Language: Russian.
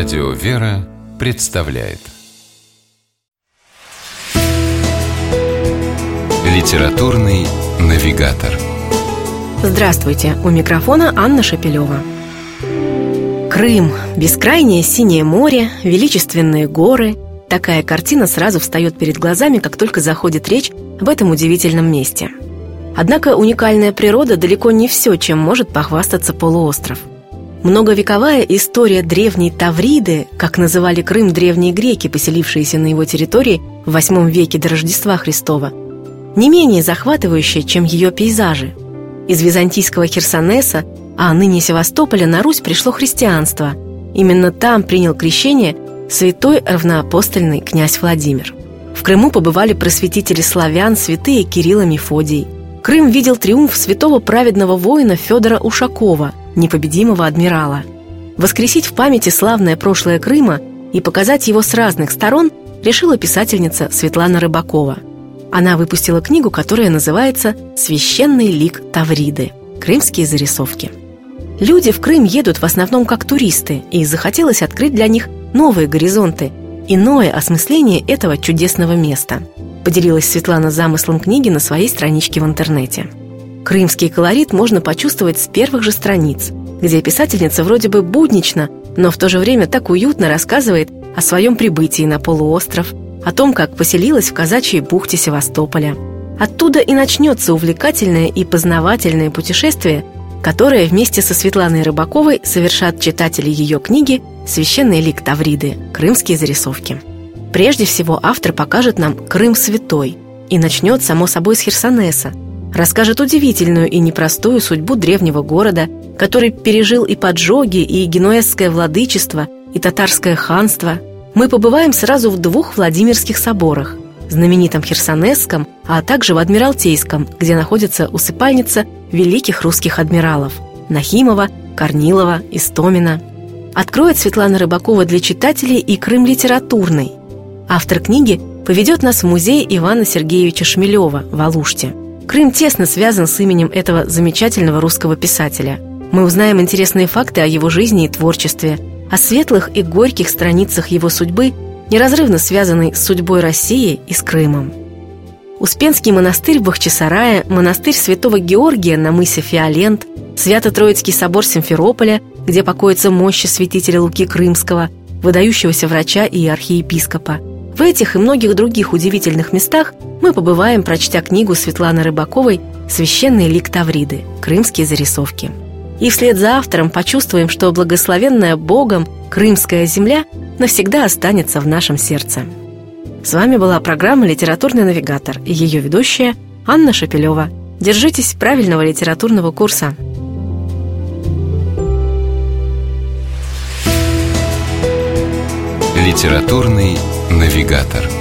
Радио «Вера» представляет Литературный навигатор Здравствуйте! У микрофона Анна Шапилева. Крым, бескрайнее синее море, величественные горы – такая картина сразу встает перед глазами, как только заходит речь в этом удивительном месте. Однако уникальная природа далеко не все, чем может похвастаться полуостров – Многовековая история древней Тавриды, как называли Крым древние греки, поселившиеся на его территории в VIII веке до Рождества Христова, не менее захватывающая, чем ее пейзажи. Из византийского Херсонеса, а ныне Севастополя, на Русь пришло христианство. Именно там принял крещение святой равноапостольный князь Владимир. В Крыму побывали просветители славян, святые Кирилл и Мефодий. Крым видел триумф святого праведного воина Федора Ушакова – непобедимого адмирала. Воскресить в памяти славное прошлое Крыма и показать его с разных сторон решила писательница Светлана Рыбакова. Она выпустила книгу, которая называется «Священный лик Тавриды. Крымские зарисовки». Люди в Крым едут в основном как туристы, и захотелось открыть для них новые горизонты, иное осмысление этого чудесного места. Поделилась Светлана замыслом книги на своей страничке в интернете. Крымский колорит можно почувствовать с первых же страниц, где писательница вроде бы буднично, но в то же время так уютно рассказывает о своем прибытии на полуостров, о том, как поселилась в казачьей бухте Севастополя. Оттуда и начнется увлекательное и познавательное путешествие, которое вместе со Светланой Рыбаковой совершат читатели ее книги «Священный лик Тавриды. Крымские зарисовки». Прежде всего автор покажет нам Крым святой и начнет, само собой, с Херсонеса – расскажет удивительную и непростую судьбу древнего города, который пережил и поджоги, и генуэзское владычество, и татарское ханство. Мы побываем сразу в двух Владимирских соборах – знаменитом Херсонесском, а также в Адмиралтейском, где находится усыпальница великих русских адмиралов – Нахимова, Корнилова, Истомина. Откроет Светлана Рыбакова для читателей и Крым литературный. Автор книги поведет нас в музей Ивана Сергеевича Шмелева в Алуште – Крым тесно связан с именем этого замечательного русского писателя. Мы узнаем интересные факты о его жизни и творчестве, о светлых и горьких страницах его судьбы, неразрывно связанной с судьбой России и с Крымом. Успенский монастырь в Бахчисарае, монастырь святого Георгия на мысе Фиолент, Свято-Троицкий собор Симферополя, где покоятся мощи святителя Луки Крымского, выдающегося врача и архиепископа – в этих и многих других удивительных местах мы побываем, прочтя книгу Светланы Рыбаковой «Священный лик Тавриды. Крымские зарисовки». И вслед за автором почувствуем, что благословенная Богом крымская земля навсегда останется в нашем сердце. С вами была программа «Литературный навигатор» и ее ведущая Анна Шапилева. Держитесь правильного литературного курса. Литературный навигатор.